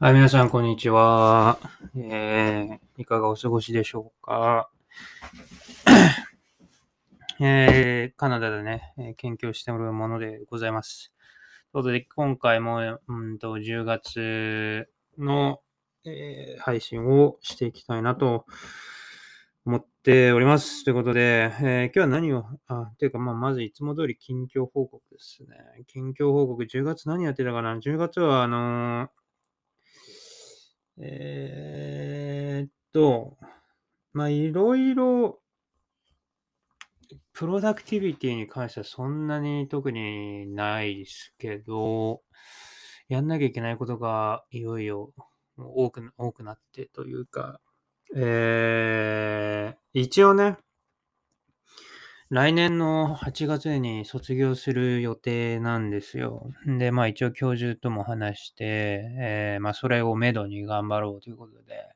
はい、皆さん、こんにちは。えー、いかがお過ごしでしょうか？えー、カナダでね、えー研究しておるものでございます。ということで、今回も、うんと、10月の、えー配信をしていきたいなと思っております。ということで、えー今日は何を、あ、というか、まあ、まずいつも通り近況報告ですね。近況報告、10月何やってたかな ?10 月は、あのーえーっと、まあ、いろいろ、プロダクティビティに関してはそんなに特にないですけど、やんなきゃいけないことがいよいよ多く多くなってというか、えー、一応ね、来年の8月に卒業する予定なんですよ。で、まあ一応教授とも話して、えーまあそれをめどに頑張ろうということで、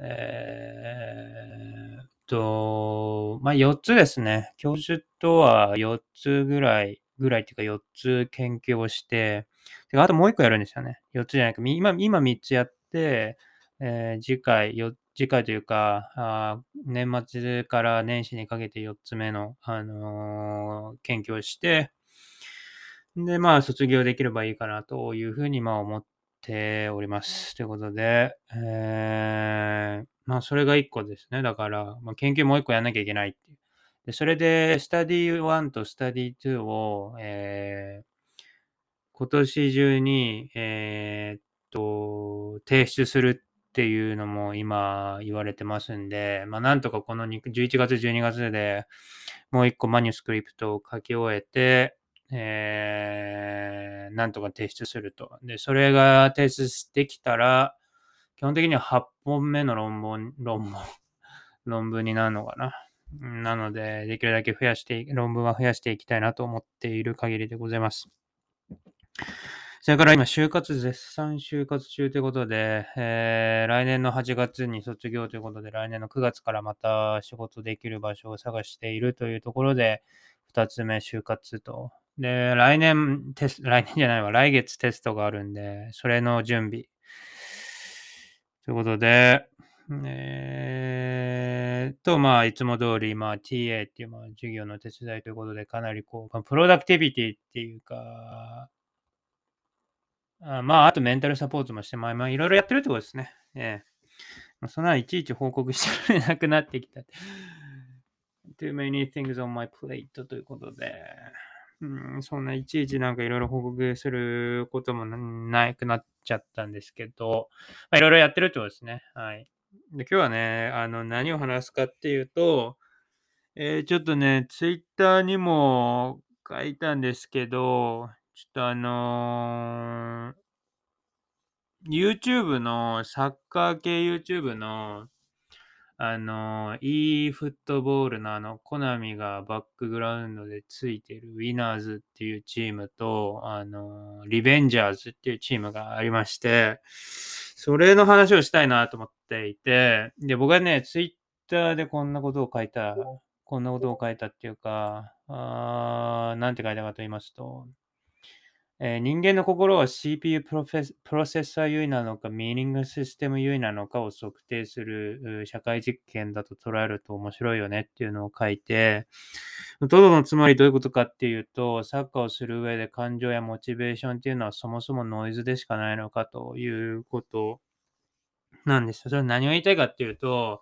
えーっと、まあ4つですね。教授とは4つぐらい、ぐらいっていうか4つ研究をして、てあともう1個やるんですよね。4つじゃないか。今、今3つやって、えー次回、よ次回というか、あー年末から年始にかけて4つ目の、あのー研究をして、で、まあ、卒業できればいいかなというふうに、まあ、思っております。ということで、えーまあ、それが1個ですね。だから、まあ、研究もう1個やんなきゃいけないっていう。で、それで、スタディ1とスタディ2を、えー今年中に、えーっと、提出するっていうのも今言われてますんで、まあ、なんとかこの11月、12月でもう一個マニュスクリプトを書き終えて、えーなんとか提出すると。で、それが提出できたら、基本的には8本目の論文、論文、論文になるのかな。なので、できるだけ増やして、論文は増やしていきたいなと思っている限りでございます。それから今、就活、絶賛就活中ということで、えー来年の8月に卒業ということで、来年の9月からまた仕事できる場所を探しているというところで、2つ目、就活と。で、来年テス、来年じゃないわ、来月テストがあるんで、それの準備。ということで、えー、と、まあ、いつも通り、まあ、TA っていう、まあ、授業の手伝いということで、かなりこう、プロダクティビティっていうか、あまあ、あとメンタルサポートもして、まあ、いろいろやってるってことですね。ええまあ、そんないちいち報告してられ なくなってきた。too many things on my plate ということで、うん、そんないちいちなんかいろいろ報告することもななくなっちゃったんですけど、いろいろやってるってことですね。はい。で、今日はね、あの、何を話すかっていうと、えーちょっとね、ツイッターにも書いたんですけど、ちょっとあのー YouTube の、サッカー系 YouTube の、あのー、e フットボールのあの、コナミがバックグラウンドでついてるウィナーズっていうチームと、あのーリベンジャーズっていうチームがありまして、それの話をしたいなと思っていて、で、僕はね、ツイッターでこんなことを書いた、こんなことを書いたっていうか、あーなんて書いたかと言いますと、えー人間の心は CPU プロフェスプロセッサー優位なのか、ミーニングシステム優位なのかを測定する社会実験だと捉えると面白いよねっていうのを書いて、トドのつまりどういうことかっていうと、サッカーをする上で感情やモチベーションっていうのはそもそもノイズでしかないのかということなんですよ。それは何を言いたいかっていうと、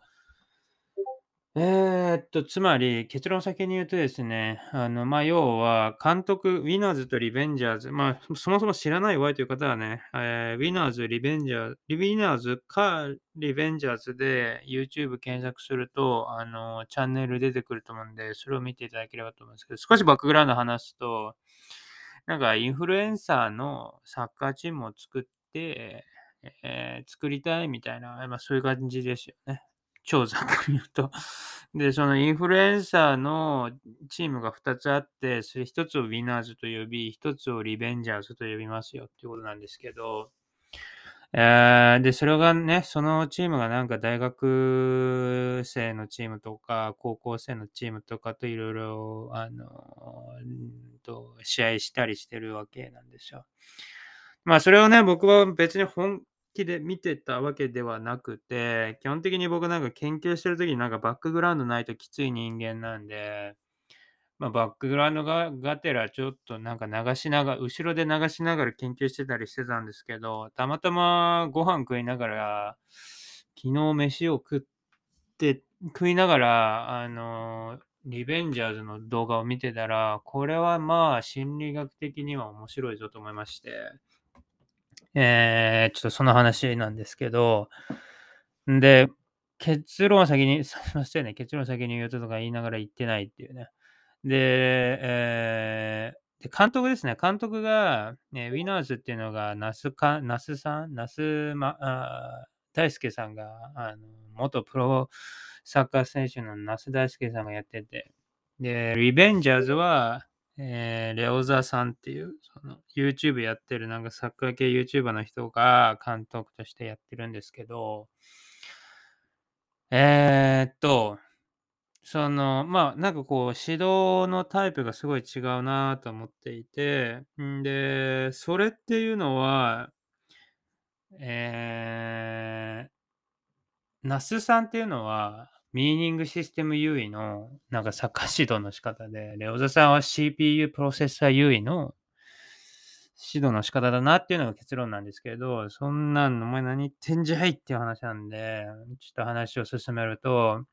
えーっと、つまり、結論を先に言うとですね、あの、まあ、要は、監督、ウィナーズとリベンジャーズ、まあ、そもそも知らないわいという方はね、えーウィナーズ、リベンジャーズ、ウィナーズかリベンジャーズで YouTube 検索すると、あの、チャンネル出てくると思うんで、それを見ていただければと思うんですけど、少しバックグラウンド話すと、なんか、インフルエンサーのサッカーチームを作って、えー作りたいみたいな、まあ、そういう感じですよね。超ざっくり言うと。で、そのインフルエンサーのチームが2つあって、それ1つをウィナーズと呼び、1つをリベンジャーズと呼びますよっていうことなんですけど、えーで、それがね、そのチームがなんか大学生のチームとか、高校生のチームとかといろいろ、あの、と、試合したりしてるわけなんですよ。まあ、それをね、僕は別に本気で見てたわけではなくて、基本的に僕なんか研究してる時になんかバックグラウンドないときつい人間なんで、まあ、バックグラウンドががてらちょっとなんか流しながら、後ろで流しながら研究してたりしてたんですけど、たまたまご飯食いながら、昨日飯を食って、食いながら、あの、リベンジャーズの動画を見てたら、これはまあ心理学的には面白いぞと思いまして、えー、ちょっとその話なんですけど、で、結論先に、すいませんね、結論先に言うととか言いながら言ってないっていうね。で、えーで監督ですね。監督が、ね、ウィナーズっていうのが、那須か、那須さん、那須、ま、あ大輔さんが、あの、元プロサッカー選手の那須大輔さんがやってて、で、リベンジャーズは、えーレオザさんっていう、その YouTube やってるなんかサッカー系 YouTuber の人が監督としてやってるんですけど、えーっと、その、まあ、なんかこう、指導のタイプがすごい違うなと思っていて、んで、それっていうのは、えー、ナスさんっていうのは、ミーニングシステム優位の、なんかサッカー指導の仕方で、レオザさんは CPU プロセッサー優位の指導の仕方だなっていうのが結論なんですけど、そんなん、お前何言ってんじゃいっていう話なんで、ちょっと話を進めると、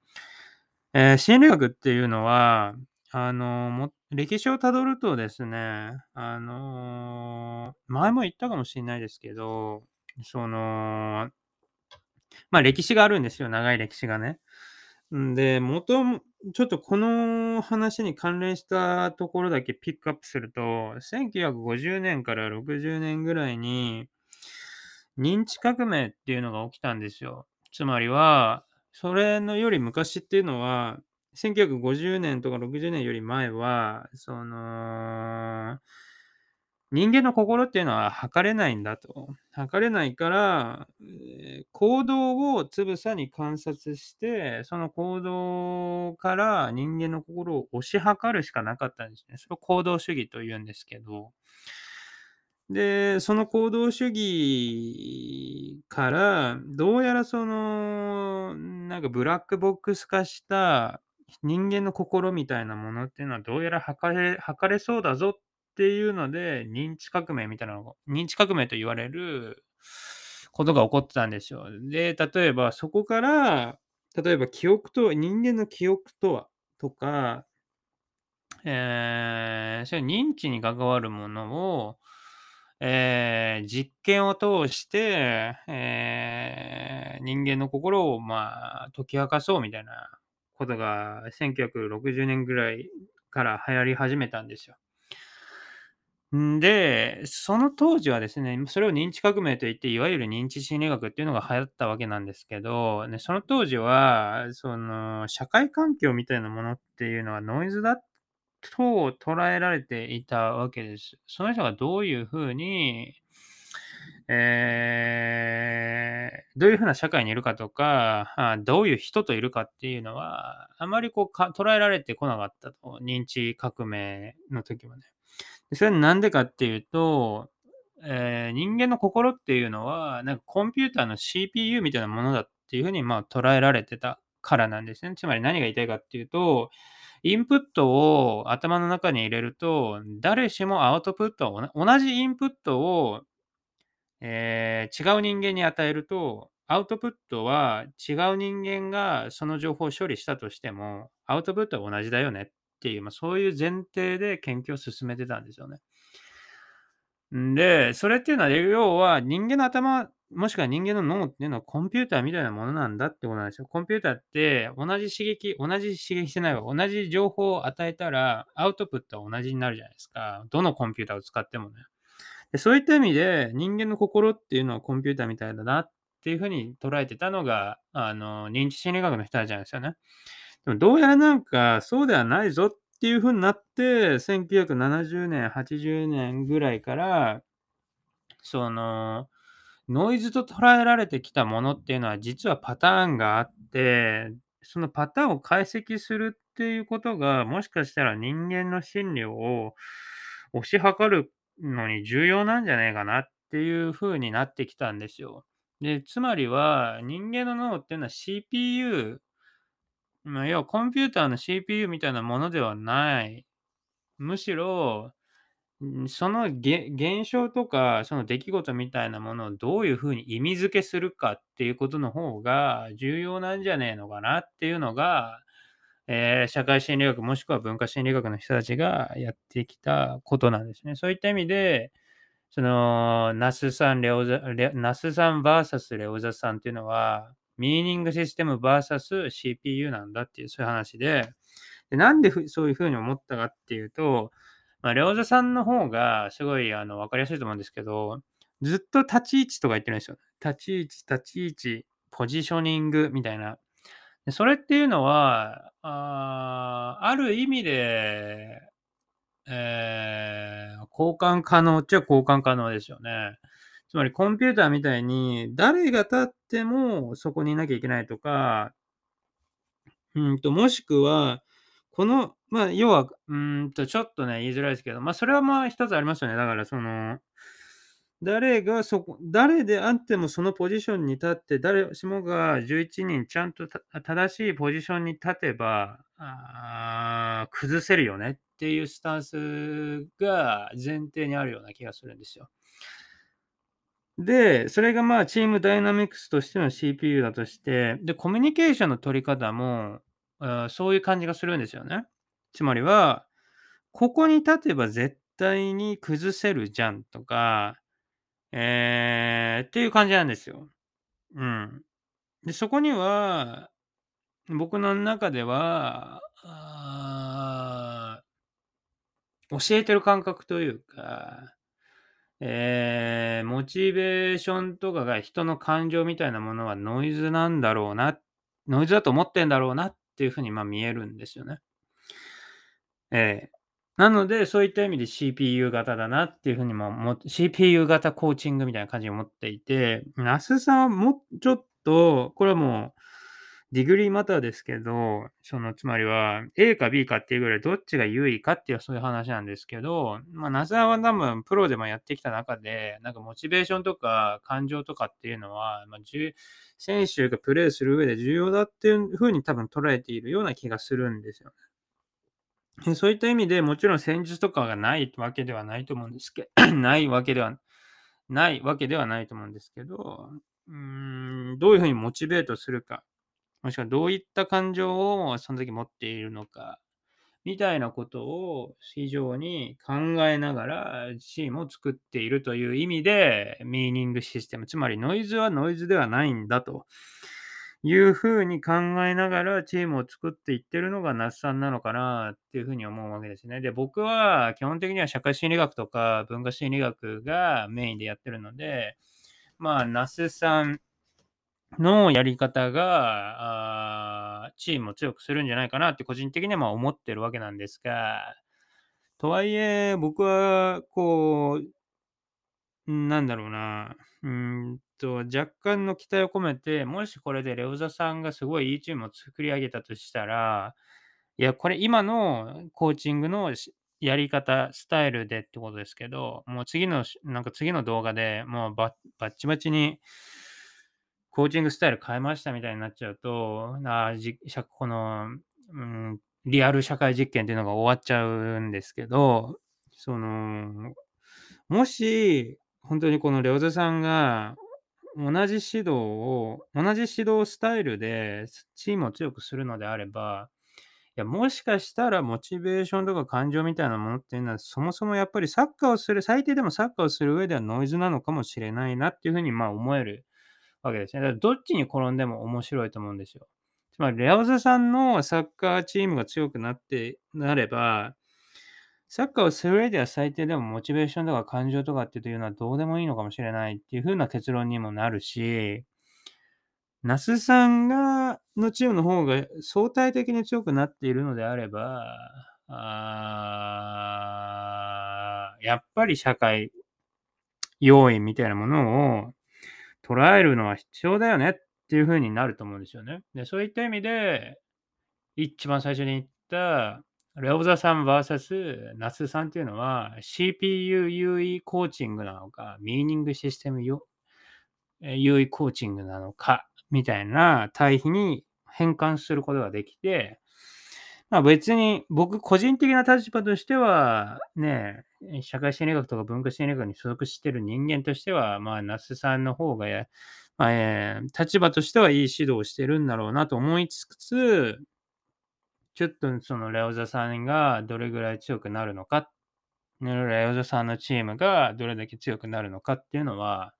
えー心理学っていうのは、あの歴史をたどるとですね、あの前も言ったかもしれないですけど、その、まあ歴史があるんですよ、長い歴史がね。んで、元も、ちょっとこの話に関連したところだけピックアップすると、1950年から60年ぐらいに、認知革命っていうのが起きたんですよ。つまりは、それのより昔っていうのは、1950年とか60年より前は、その、人間の心っていうのは測れないんだと。測れないから、行動をつぶさに観察して、その行動から人間の心を推し量るしかなかったんですね。それを行動主義と言うんですけど。で、その行動主義から、どうやらその、なんかブラックボックス化した人間の心みたいなものっていうのはどうやら測れ測れそうだぞっていうので、認知革命みたいなのが、認知革命と言われることが起こってたんですよ。で、例えばそこから、例えば記憶と、人間の記憶とは、とか、えー、そういう認知に関わるものを、えー実験を通して、えー人間の心を、まあ、解き明かそうみたいなことが1960年ぐらいから流行り始めたんですよ。で、その当時はですね、それを認知革命といって、いわゆる認知心理学っていうのが流行ったわけなんですけど、ね、その当時は、その、社会環境みたいなものっていうのはノイズだと捉えられていたわけです。その人がどういうふうに、えーどういうふうな社会にいるかとか、どういう人といるかっていうのは、あまりこう捉えられてこなかったと。認知革命の時はね。それはなんでかっていうと、えー人間の心っていうのは、なんかコンピューターの CPU みたいなものだっていうふうにまあ捉えられてたからなんですね。つまり何が言いたいかっていうと、インプットを頭の中に入れると、誰しもアウトプットを、同じインプットを、えー違う人間に与えると、アウトプットは違う人間がその情報を処理したとしても、アウトプットは同じだよねっていう、まあ、そういう前提で研究を進めてたんですよね。で、それっていうのは、要は人間の頭、もしくは人間の脳っていうのはコンピューターみたいなものなんだってことなんですよ。コンピューターって同じ刺激、同じ刺激してないわ。同じ情報を与えたら、アウトプットは同じになるじゃないですか。どのコンピューターを使ってもね。でそういった意味で、人間の心っていうのはコンピューターみたいだなっていうふうに捉えてたのが、あの、認知心理学の人たちなんですよね。でもどうやらなんかそうではないぞっていうふうになって、1970年、80年ぐらいから、その、ノイズと捉えられてきたものっていうのは実はパターンがあって、そのパターンを解析するっていうことが、もしかしたら人間の心理を推し量るのに重要なんじゃないかなっていう風になってきたんですよ。で、つまりは、人間の脳っていうのは CPU、まあ、要はコンピューターの CPU みたいなものではない。むしろ、その現象とか、その出来事みたいなものをどういうふうに意味付けするかっていうことの方が重要なんじゃねえのかなっていうのが、えー、社会心理学もしくは文化心理学の人たちがやってきたことなんですね。そういった意味で、その、ナスさん、レオザ、ナスさん VS レオザさんっていうのは、ミーニングシステム VS CPU なんだっていう、そういう話で、でなんでそういうふうに思ったかっていうと、まあ、レオザさんの方がすごいあの分かりやすいと思うんですけど、ずっと立ち位置とか言ってるんですよ。立ち位置、立ち位置、ポジショニングみたいな。でそれっていうのは、あある意味で、えー、交換可能っちゃ交換可能ですよね。つまりコンピューターみたいに誰が立ってもそこにいなきゃいけないとか、うんと、もしくは、この、まあ、要は、うんと、ちょっとね、言いづらいですけど、まあ、それはまあ、一つありますよね。だから、その、誰がそこ、誰であってもそのポジションに立って、誰しもが11人ちゃんと正しいポジションに立てば、あ崩せるよねっていうスタンスが前提にあるような気がするんですよ。で、それがまあチームダイナミクスとしての CPU だとして、で、コミュニケーションの取り方も、そういう感じがするんですよね。つまりは、ここに立てば絶対に崩せるじゃんとか、えー、っていう感じなんですよ。うん。で、そこには、僕の中では、教えてる感覚というか、えー、モチベーションとかが人の感情みたいなものはノイズなんだろうな、ノイズだと思ってんだろうなっていうふうにまあ見えるんですよね。えー、なので、そういった意味で CPU 型だなっていうふうにも、CPU 型コーチングみたいな感じに思っていて、那須さんはもうちょっと、これはもう、ディグリーマターですけど、その、つまりは A か B かっていうぐらいどっちが優位かっていうそういう話なんですけど、まあ、ナザーは多分プロでもやってきた中で、なんかモチベーションとか感情とかっていうのは、まあ、選手がプレーする上で重要だっていうふうに多分捉えているような気がするんですよね。そういった意味でもちろん戦術とかがないわけではないと思うんですけど、ないわけではないわけではないと思うんですけど、うーんどういうふうにモチベートするか。もしくはどういった感情をその時持っているのか、みたいなことを非常に考えながらチームを作っているという意味で、ミーニングシステム、つまりノイズはノイズではないんだというふうに考えながらチームを作っていってるのが那須さんなのかなっていうふうに思うわけですね。で、僕は基本的には社会心理学とか文化心理学がメインでやってるので、まあ、那須さんのやり方が、チームを強くするんじゃないかなって個人的には思ってるわけなんですが、とはいえ、僕は、こう、なんだろうな、うんと、若干の期待を込めて、もしこれでレオザさんがすごいいいチームを作り上げたとしたら、いや、これ今のコーチングのやり方、スタイルでってことですけど、もう次の、なんか次の動画でもうバッチバチに、コーチングスタイル変えましたみたいになっちゃうと、あじこの、うん、リアル社会実験っていうのが終わっちゃうんですけど、その、もし、本当にこのレオゼさんが同じ指導を、同じ指導スタイルでチームを強くするのであれば、いや、もしかしたらモチベーションとか感情みたいなものっていうのは、そもそもやっぱりサッカーをする、最低でもサッカーをする上ではノイズなのかもしれないなっていうふうにまあ思えるわけですね。だからどっちに転んでも面白いと思うんですよ。つまり、レアオザさんのサッカーチームが強くなってなれば、サッカーをする上では最低でもモチベーションとか感情とかっていうのはどうでもいいのかもしれないっていう風な結論にもなるし、那須さんが、のチームの方が相対的に強くなっているのであれば、あやっぱり社会要因みたいなものを捉えるのは必要だよねっていう風になると思うんですよね。で、そういった意味で、一番最初に言った、レオザさん VS ナスさんっていうのは CPU 優位コーチングなのか、ミーニングシステム優位コーチングなのか、みたいな対比に変換することができて、まあ別に僕個人的な立場としては、ね、社会心理学とか文化心理学に所属してる人間としては、まあ、那須さんの方が、まあえ、立場としてはいい指導をしてるんだろうなと思いつつ、ちょっとそのレオザさんがどれぐらい強くなるのか、レオザさんのチームがどれだけ強くなるのかっていうのは、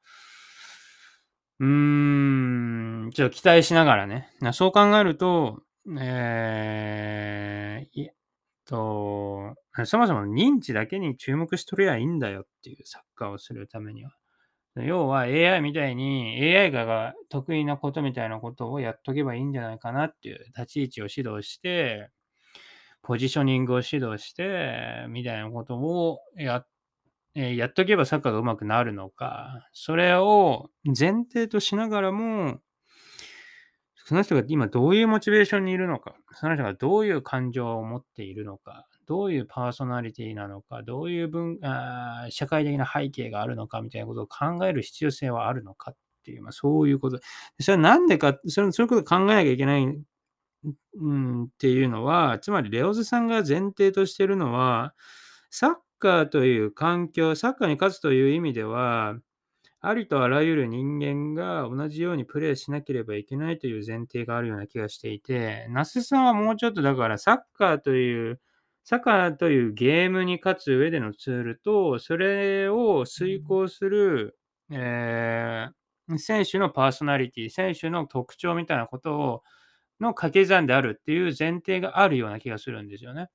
うーん、ちょっと期待しながらね。そう考えると、えー、と、そもそも認知だけに注目しとりゃいいんだよっていうサッカーをするためには。要は AI みたいに AI が得意なことみたいなことをやっとけばいいんじゃないかなっていう立ち位置を指導して、ポジショニングを指導して、みたいなことをやえやっとけばサッカーが上手くなるのか、それを前提としながらも、その人が今どういうモチベーションにいるのか、その人がどういう感情を持っているのか、どういうパーソナリティなのか、どういう文あ社会的な背景があるのかみたいなことを考える必要性はあるのかっていう、まあ、そういうこと。それはなんでか、それそういうことを考えなきゃいけない、うん、っていうのは、つまりレオズさんが前提としているのは、サッカーという環境、サッカーに勝つという意味では、ありとあらゆる人間が同じようにプレーしなければいけないという前提があるような気がしていて、那須さんはもうちょっとだからサッカーという、サッカーというゲームに勝つ上でのツールと、それを遂行する、えー、選手のパーソナリティ、選手の特徴みたいなことを、の掛け算であるっていう前提があるような気がするんですよね。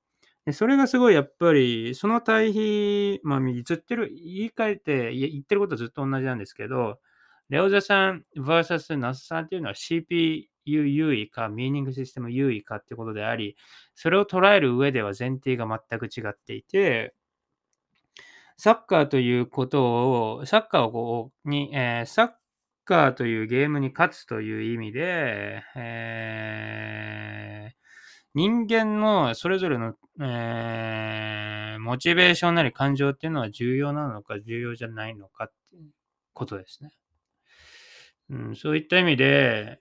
でそれがすごいやっぱり、その対比、まあ、ずってる、言い換えて、言ってることずっと同じなんですけど、レオザさん vs ナスさんっていうのは CPU 優位か、ミーニングシステム優位かってことであり、それを捉える上では前提が全く違っていて、サッカーということを、サッカーをに、えー、サッカーというゲームに勝つという意味で、えー、人間のそれぞれの、えー、モチベーションなり感情っていうのは重要なのか重要じゃないのかっていうことですね。うん、そういった意味で、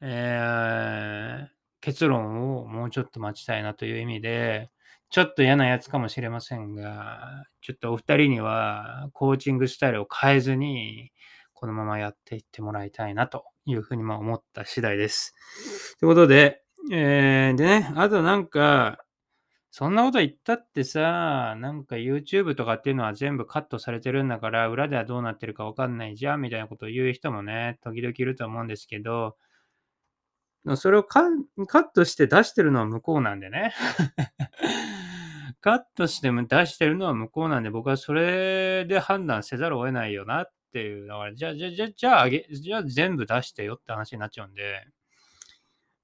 えー、結論をもうちょっと待ちたいなという意味で、ちょっと嫌なやつかもしれませんが、ちょっとお二人にはコーチングスタイルを変えずに、このままやっていってもらいたいなというふうに思った次第です。ということで、えー、でね、あとなんか、そんなこと言ったってさ、なんか YouTube とかっていうのは全部カットされてるんだから、裏ではどうなってるかわかんないじゃんみたいなことを言う人もね、時々いると思うんですけど、それをカットして出してるのは向こうなんでね。カットして出してるのは向こうなんで、僕はそれで判断せざるを得ないよなっていう。だから、じゃあ、じゃあ、じゃあ、じゃあ、あげじゃあ全部出してよって話になっちゃうんで。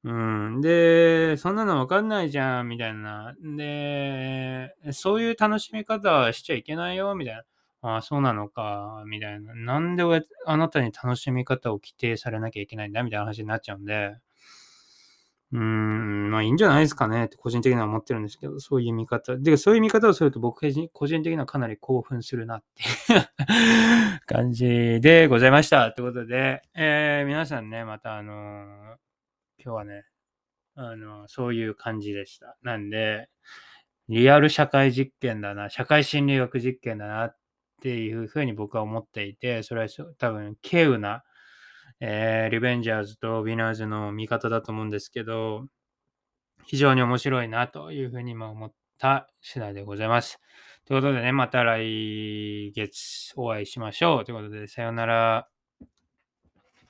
うん。で、そんなのわかんないじゃん、みたいな。で、そういう楽しみ方はしちゃいけないよ、みたいな。ああ、そうなのか、みたいな。なんであなたに楽しみ方を規定されなきゃいけないんだ、みたいな話になっちゃうんで。うーん、まあいいんじゃないですかねって個人的には思ってるんですけど、そういう見方。で、そういう見方をすると僕個人的にはかなり興奮するなっていう 感じでございました。ということで、えー、皆さんね、またあのー今日はね、あの、そういう感じでした。なんで、リアル社会実験だな、社会心理学実験だなっていうふうに僕は思っていて、それは多分、稀有な、えー、リベンジャーズとウィナーズの見方だと思うんですけど、非常に面白いなというふうにも思った次第でございます。ということでね、また来月お会いしましょう。ということで、さよなら。